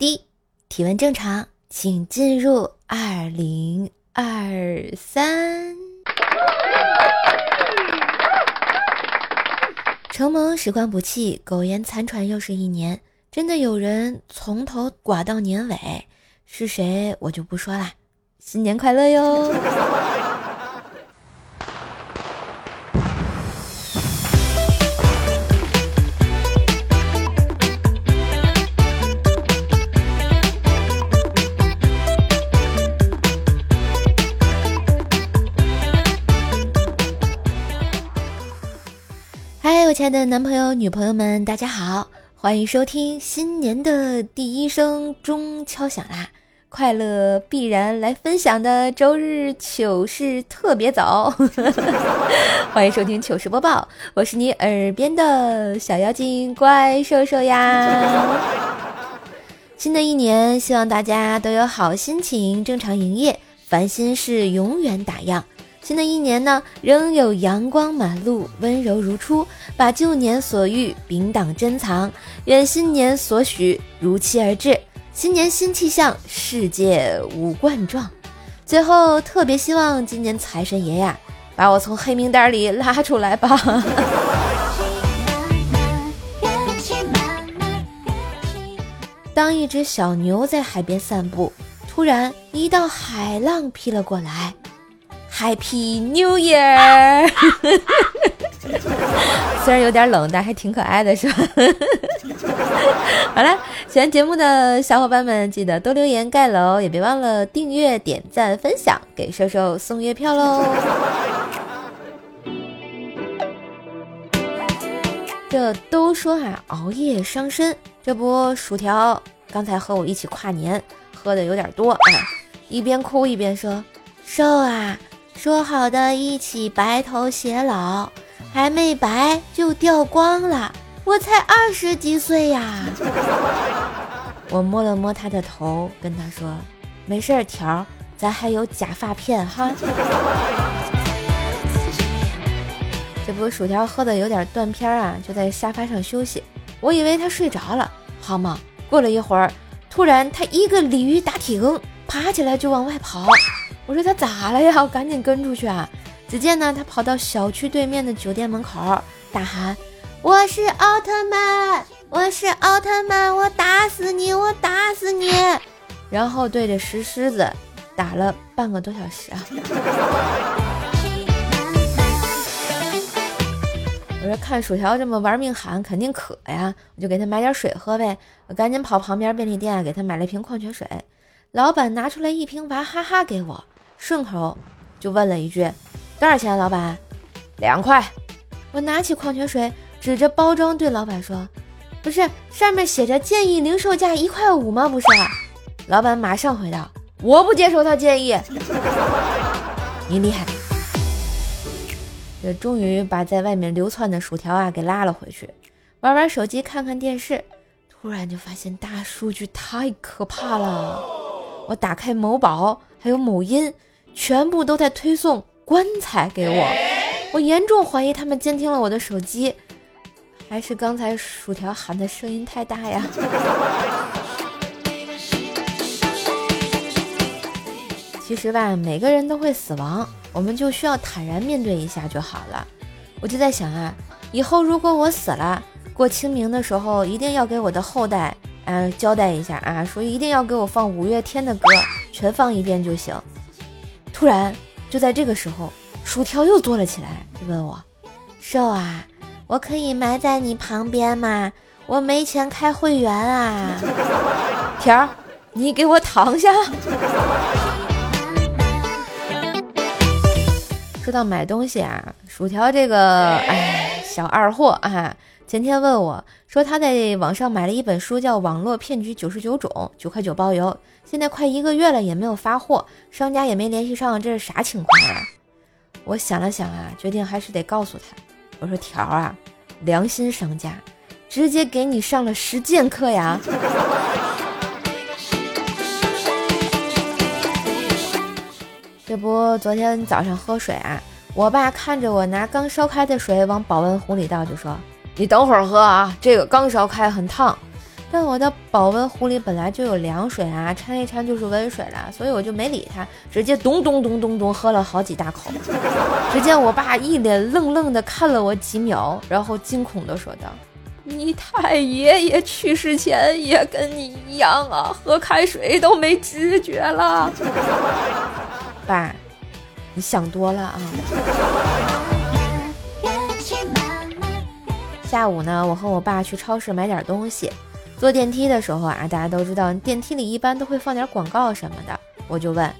滴，体温正常，请进入二零二三。承蒙时光不弃，苟延残喘又是一年。真的有人从头寡到年尾，是谁我就不说啦。新年快乐哟！亲爱的男朋友、女朋友们，大家好，欢迎收听新年的第一声钟敲响啦！快乐必然来分享的周日糗事特别早，欢迎收听糗事播报，我是你耳边的小妖精怪兽兽呀！新的一年，希望大家都有好心情，正常营业，烦心事永远打烊。新的一年呢，仍有阳光满路，温柔如初，把旧年所遇屏挡珍藏。愿新年所许如期而至，新年新气象，世界无冠状。最后，特别希望今年财神爷呀，把我从黑名单里拉出来吧。当一只小牛在海边散步，突然一道海浪劈了过来。Happy New Year！虽然有点冷，但还挺可爱的，是吧？好了，喜欢节目的小伙伴们，记得多留言盖楼，也别忘了订阅、点赞、分享，给瘦瘦送月票喽！这都说啊，熬夜伤身，这不薯条刚才和我一起跨年，喝的有点多啊，一边哭一边说：“瘦啊！”说好的一起白头偕老，还没白就掉光了。我才二十几岁呀！我摸了摸他的头，跟他说：“没事儿，条，咱还有假发片哈。”这不，薯条喝的有点断片啊，就在沙发上休息。我以为他睡着了，好嘛。过了一会儿，突然他一个鲤鱼打挺，爬起来就往外跑。我说他咋了呀？我赶紧跟出去啊！只见呢，他跑到小区对面的酒店门口，大喊：“我是奥特曼，我是奥特曼，我打死你，我打死你！”然后对着石狮子打了半个多小时啊！我说看薯条这么玩命喊，肯定渴呀，我就给他买点水喝呗。我赶紧跑旁边便利店给他买了一瓶矿泉水。老板拿出来一瓶娃哈哈给我。顺口就问了一句：“多少钱？”老板，两块。我拿起矿泉水，指着包装对老板说：“不是上面写着建议零售价一块五吗？不是。”老板马上回道：“我不接受他建议。”你厉害。这终于把在外面流窜的薯条啊给拉了回去，玩玩手机，看看电视，突然就发现大数据太可怕了。我打开某宝，还有某音。全部都在推送棺材给我，我严重怀疑他们监听了我的手机，还是刚才薯条喊的声音太大呀？其实吧，每个人都会死亡，我们就需要坦然面对一下就好了。我就在想啊，以后如果我死了，过清明的时候一定要给我的后代啊交代一下啊，说一定要给我放五月天的歌，全放一遍就行。突然，就在这个时候，薯条又坐了起来，就问我：“瘦啊，我可以埋在你旁边吗？我没钱开会员啊。”条，你给我躺下。说到买东西啊，薯条这个哎小二货啊，前天问我说他在网上买了一本书，叫《网络骗局九十九种》，九块九包邮。现在快一个月了也没有发货，商家也没联系上，这是啥情况啊？我想了想啊，决定还是得告诉他。我说条啊，良心商家，直接给你上了实践课呀。这不，昨天早上喝水啊，我爸看着我拿刚烧开的水往保温壶里倒，就说：“你等会儿喝啊，这个刚烧开，很烫。”但我的保温壶里本来就有凉水啊，掺一掺就是温水了，所以我就没理他，直接咚咚咚咚咚喝了好几大口。只见我爸一脸愣愣的看了我几秒，然后惊恐的说道：“你太爷爷去世前也跟你一样啊，喝开水都没知觉了。”爸，你想多了啊。下午呢，我和我爸去超市买点东西，坐电梯的时候啊，大家都知道电梯里一般都会放点广告什么的，我就问，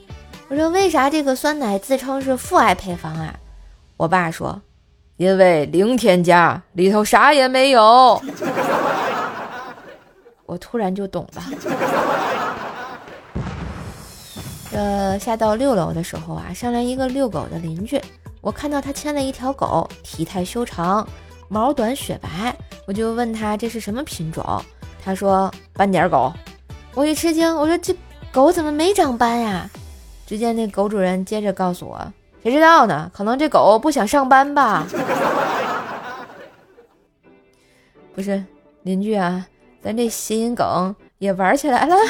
我说为啥这个酸奶自称是父爱配方啊？我爸说，因为零添加，里头啥也没有。我突然就懂了。呃，下到六楼的时候啊，上来一个遛狗的邻居，我看到他牵了一条狗，体态修长。毛短雪白，我就问他这是什么品种，他说斑点狗。我一吃惊，我说这狗怎么没长斑呀？只见那狗主人接着告诉我，谁知道呢？可能这狗不想上班吧。不是邻居啊，咱这谐音梗也玩起来了。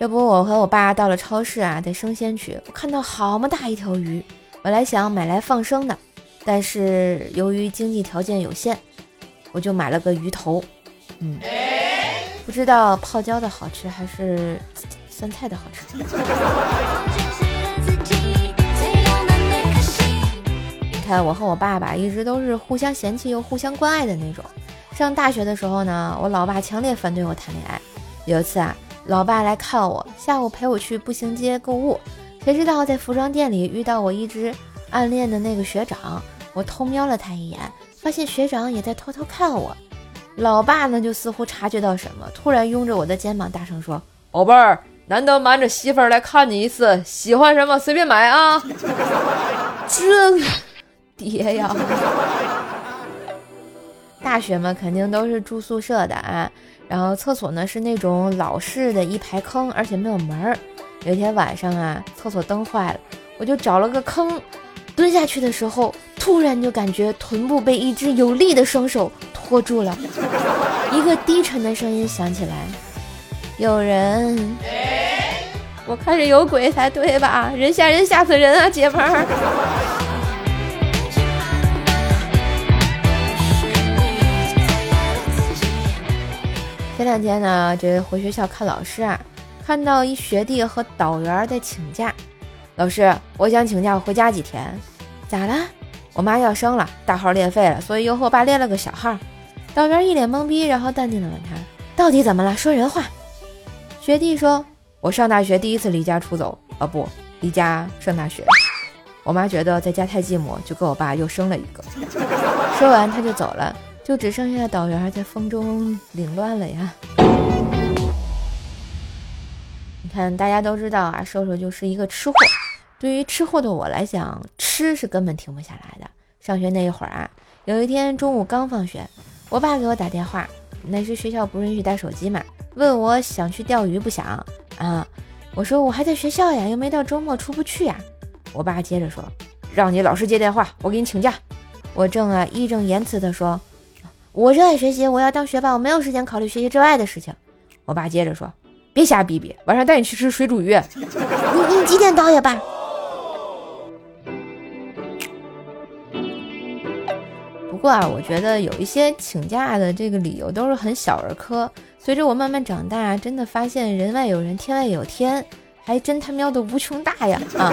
这不，我和我爸到了超市啊，在生鲜区，看到好么大一条鱼。本来想买来放生的，但是由于经济条件有限，我就买了个鱼头。嗯，不知道泡椒的好吃还是酸菜的好吃。你看，我和我爸爸一直都是互相嫌弃又互相关爱的那种。上大学的时候呢，我老爸强烈反对我谈恋爱。有一次啊，老爸来看我，下午陪我去步行街购物。谁知道在服装店里遇到我一直暗恋的那个学长，我偷瞄了他一眼，发现学长也在偷偷看我。老爸呢就似乎察觉到什么，突然拥着我的肩膀大声说：“宝贝儿，难得瞒着媳妇儿来看你一次，喜欢什么随便买啊！”这爹呀！大学嘛，肯定都是住宿舍的啊，然后厕所呢是那种老式的一排坑，而且没有门儿。有一天晚上啊，厕所灯坏了，我就找了个坑，蹲下去的时候，突然就感觉臀部被一只有力的双手托住了，一个低沉的声音响起来：“有人，我看着有鬼才对吧？人吓人吓死人啊，姐们儿！”前两天呢，这回学校看老师啊。看到一学弟和导员在请假，老师，我想请假回家几天，咋了？我妈要生了，大号练废了，所以又和我爸练了个小号。导员一脸懵逼，然后淡定的问他，到底怎么了？说人话。学弟说，我上大学第一次离家出走，啊不，离家上大学。我妈觉得在家太寂寞，就跟我爸又生了一个。说完他就走了，就只剩下导员在风中凌乱了呀。看，大家都知道啊，瘦瘦就是一个吃货。对于吃货的我来讲，吃是根本停不下来的。上学那一会儿啊，有一天中午刚放学，我爸给我打电话，那时学校不允许带手机嘛，问我想去钓鱼不想啊？我说我还在学校呀，又没到周末出不去呀。我爸接着说，让你老师接电话，我给你请假。我正啊义正言辞地说，我热爱学习，我要当学霸，我没有时间考虑学习之外的事情。我爸接着说。别瞎逼逼，晚上带你去吃水煮鱼。你你几点到呀，爸？不过啊，我觉得有一些请假的这个理由都是很小儿科。随着我慢慢长大，真的发现人外有人，天外有天，还真他喵的无穷大呀！啊，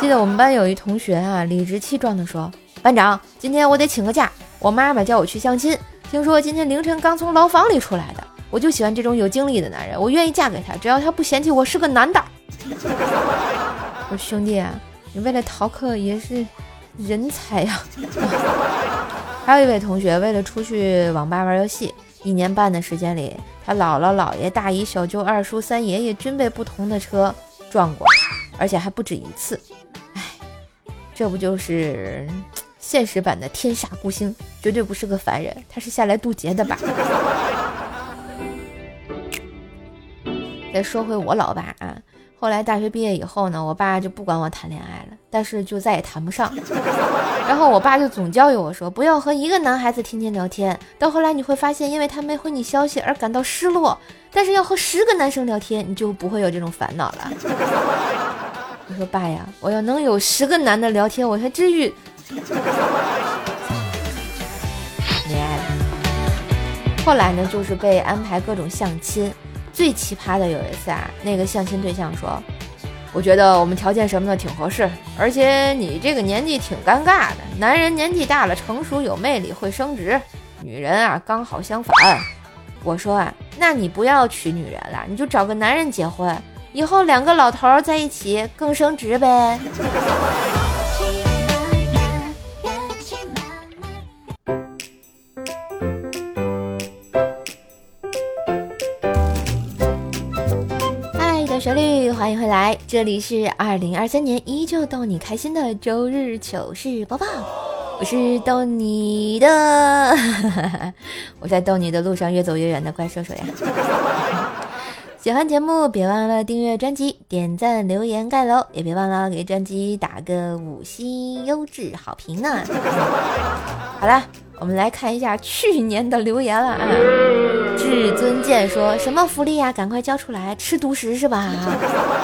记得我们班有一同学啊，理直气壮的说：“班长，今天我得请个假，我妈妈叫我去相亲，听说今天凌晨刚从牢房里出来的。”我就喜欢这种有精力的男人，我愿意嫁给他，只要他不嫌弃我是个男的。我说兄弟，你为了逃课也是人才呀。还有一位同学为了出去网吧玩游戏，一年半的时间里，他姥姥姥爷、大姨小舅、二叔三爷爷均被不同的车撞过，而且还不止一次。哎，这不就是现实版的天煞孤星？绝对不是个凡人，他是下来渡劫的吧？再说回我老爸啊，后来大学毕业以后呢，我爸就不管我谈恋爱了，但是就再也谈不上。然后我爸就总教育我说，不要和一个男孩子天天聊天。到后来你会发现，因为他没回你消息而感到失落，但是要和十个男生聊天，你就不会有这种烦恼了。我说爸呀，我要能有十个男的聊天，我才至于恋爱。后来呢，就是被安排各种相亲。最奇葩的有一次啊，那个相亲对象说：“我觉得我们条件什么的挺合适，而且你这个年纪挺尴尬的。男人年纪大了，成熟有魅力，会升职；女人啊，刚好相反。”我说啊，那你不要娶女人了，你就找个男人结婚，以后两个老头在一起更升职呗。迎回来，这里是二零二三年依旧逗你开心的周日糗事播报，我是逗你的，我在逗你的路上越走越远的怪兽兽呀。喜欢节目别忘了订阅专辑、点赞、留言、盖楼，也别忘了给专辑打个五星优质好评呢。好了。我们来看一下去年的留言了啊！至尊剑说什么福利呀？赶快交出来！吃独食是吧？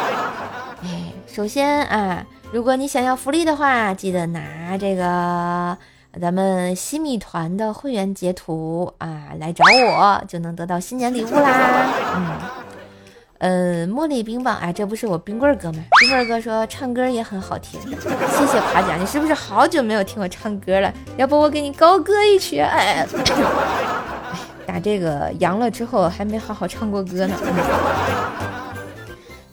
哎，首先啊，如果你想要福利的话，记得拿这个咱们西米团的会员截图啊来找我，就能得到新年礼物啦。嗯。茉莉冰棒，哎，这不是我冰棍哥吗？冰棍哥说唱歌也很好听，谢谢夸奖。你是不是好久没有听我唱歌了？要不我给你高歌一曲？哎，打这个阳了之后还没好好唱过歌呢。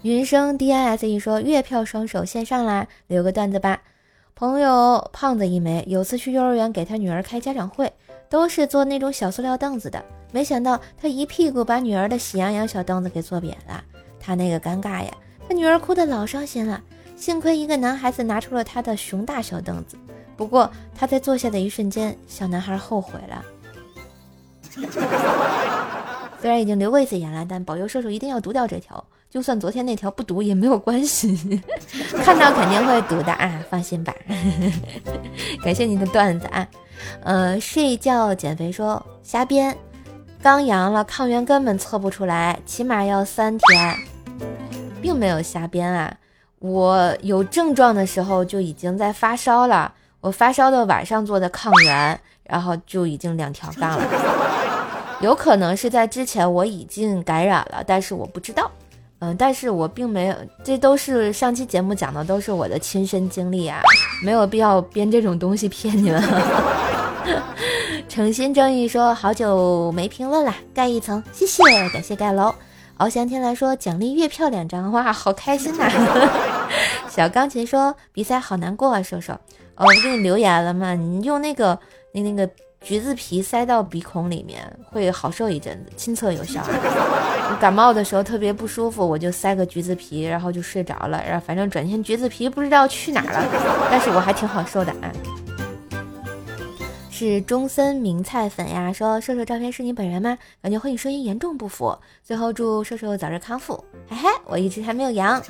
云生 D I S E 说月票双手线上啦，留个段子吧。朋友胖子一枚，有次去幼儿园给他女儿开家长会，都是坐那种小塑料凳子的。没想到他一屁股把女儿的喜羊羊小凳子给坐扁了，他那个尴尬呀，他女儿哭得老伤心了。幸亏一个男孩子拿出了他的熊大小凳子，不过他在坐下的一瞬间，小男孩后悔了。虽然已经留过一次言了，但保佑射手一定要读掉这条，就算昨天那条不读也没有关系，看到肯定会读的啊，放心吧。感谢你的段子啊，呃，睡觉减肥说瞎编。刚阳了，抗原根本测不出来，起码要三天，并没有瞎编啊！我有症状的时候就已经在发烧了，我发烧的晚上做的抗原，然后就已经两条杠了。有可能是在之前我已经感染了，但是我不知道。嗯，但是我并没有，这都是上期节目讲的，都是我的亲身经历啊，没有必要编这种东西骗你们。诚心正义说：“好久没评论了，盖一层，谢谢，感谢盖楼。”翱翔天来说：“奖励月票两张，哇，好开心呐！” 小钢琴说：“比赛好难过啊，瘦瘦。”哦，我给你留言了嘛，你用那个那那个橘子皮塞到鼻孔里面，会好受一阵子，亲测有效。感冒的时候特别不舒服，我就塞个橘子皮，然后就睡着了。然后反正转天橘子皮不知道去哪了，但是我还挺好受的啊。是中森名菜粉呀，说瘦瘦照片是你本人吗？感觉和你声音严重不符。最后祝瘦瘦早日康复。嘿嘿，我一直还没有阳，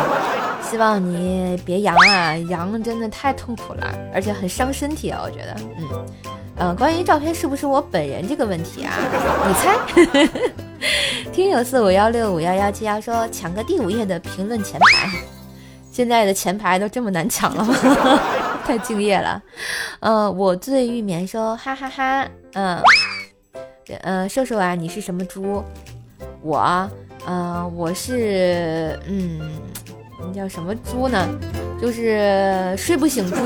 希望你别阳啊，阳真的太痛苦了，而且很伤身体啊，我觉得。嗯嗯，关于照片是不是我本人这个问题啊，你猜？听友四五幺六五幺幺七幺说抢个第五页的评论前排，现在的前排都这么难抢了吗？太敬业了，呃，我醉欲眠说哈哈哈，嗯，呃，瘦瘦啊，你是什么猪？我，呃，我是，嗯，你叫什么猪呢？就是睡不醒猪，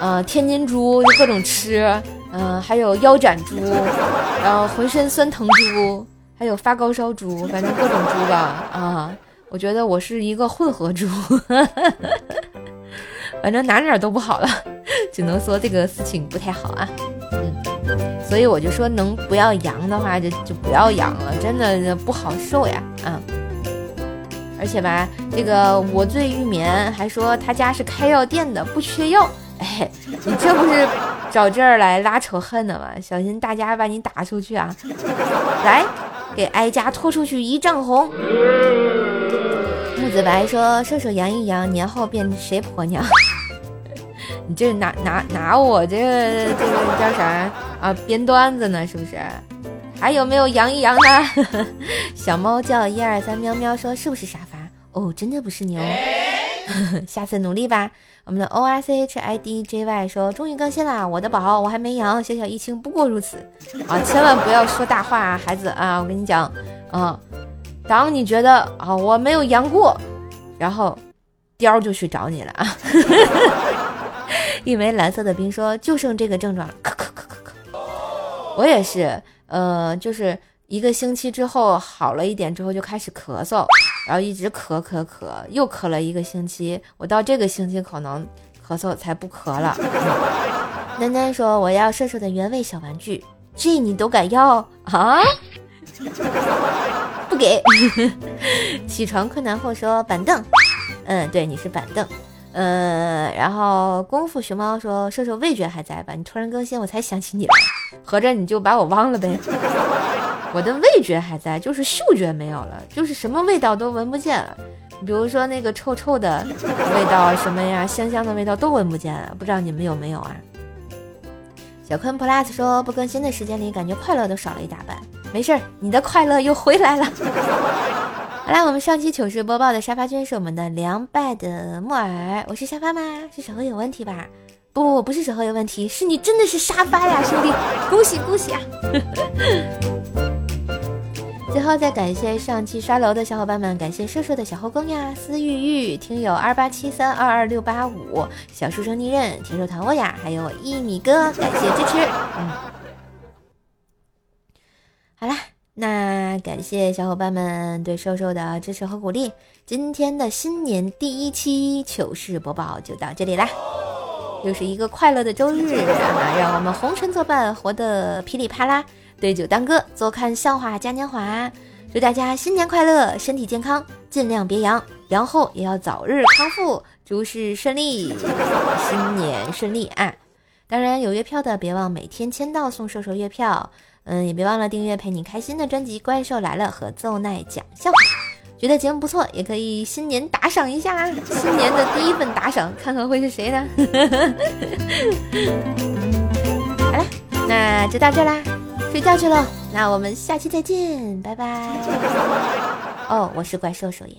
呃，天津猪就各种吃，嗯，还有腰斩猪，然后浑身酸疼猪，还有发高烧猪，反正各种猪吧，啊，我觉得我是一个混合猪。反正哪哪都不好了，只能说这个事情不太好啊。嗯，所以我就说能不要阳的话，就就不要阳了，真的不好受呀。嗯，而且吧，这个我醉欲眠还说他家是开药店的，不缺药。哎，你这不是找这儿来拉仇恨的吗？小心大家把你打出去啊！来，给哀家拖出去一丈红。木子白说：“射手阳一阳，年后变谁婆娘？” 你这拿拿拿我这这个叫啥啊？编段子呢是不是？还有没有阳一阳的？小猫叫一二三喵喵说：“是不是沙发？”哦，真的不是牛。下次努力吧。我们的 O R C H I D J Y 说：“终于更新啦，我的宝，我还没阳，小小疫情不过如此啊！千万不要说大话啊，孩子啊！我跟你讲啊，当你觉得啊我没有阳过，然后貂就去找你了啊！一枚蓝色的冰说：就剩这个症状了，咳咳咳咳咳。我也是，呃，就是一个星期之后好了一点之后就开始咳嗽。”然后一直咳咳咳，又咳了一个星期。我到这个星期可能咳嗽才不咳了。丹丹说：“我要射手的原味小玩具，这你都敢要啊？不给。起床困难后说板凳，嗯，对，你是板凳。嗯，然后功夫熊猫说射手味觉还在吧？你突然更新，我才想起你来，合着你就把我忘了呗？我的味觉还在，就是嗅觉没有了，就是什么味道都闻不见了。比如说那个臭臭的味道什么呀，香香的味道都闻不见了。不知道你们有没有啊？小坤 plus 说不更新的时间里，感觉快乐都少了一大半。没事儿，你的快乐又回来了。好啦，我们上期糗事播报的沙发君是我们的凉败的木耳。我是沙发吗？是手合有问题吧？不不不是手合有问题，是你真的是沙发呀，兄弟！恭喜恭喜啊！最后再感谢上期刷楼的小伙伴们，感谢瘦瘦的小后宫呀，思玉玉，听友二八七三二二六八五，小书生逆刃，铁手团沃呀，还有一米哥，感谢支持。嗯，好啦，那感谢小伙伴们对瘦瘦的支持和鼓励，今天的新年第一期糗事播报就到这里啦，又是一个快乐的周日啊，让我们红尘作伴，活得噼里啪啦。对酒当歌，坐看笑话嘉年华。祝大家新年快乐，身体健康，尽量别阳，阳后也要早日康复，诸事顺利，新年顺利啊！当然有月票的，别忘每天签到送兽兽月票。嗯，也别忘了订阅陪你开心的专辑《怪兽来了》和奏奈讲笑话。觉得节目不错，也可以新年打赏一下，新年的第一份打赏，看看会是谁呢？好了，那就到这啦。睡觉去了，那我们下期再见，拜拜。哦，我是怪兽兽耶。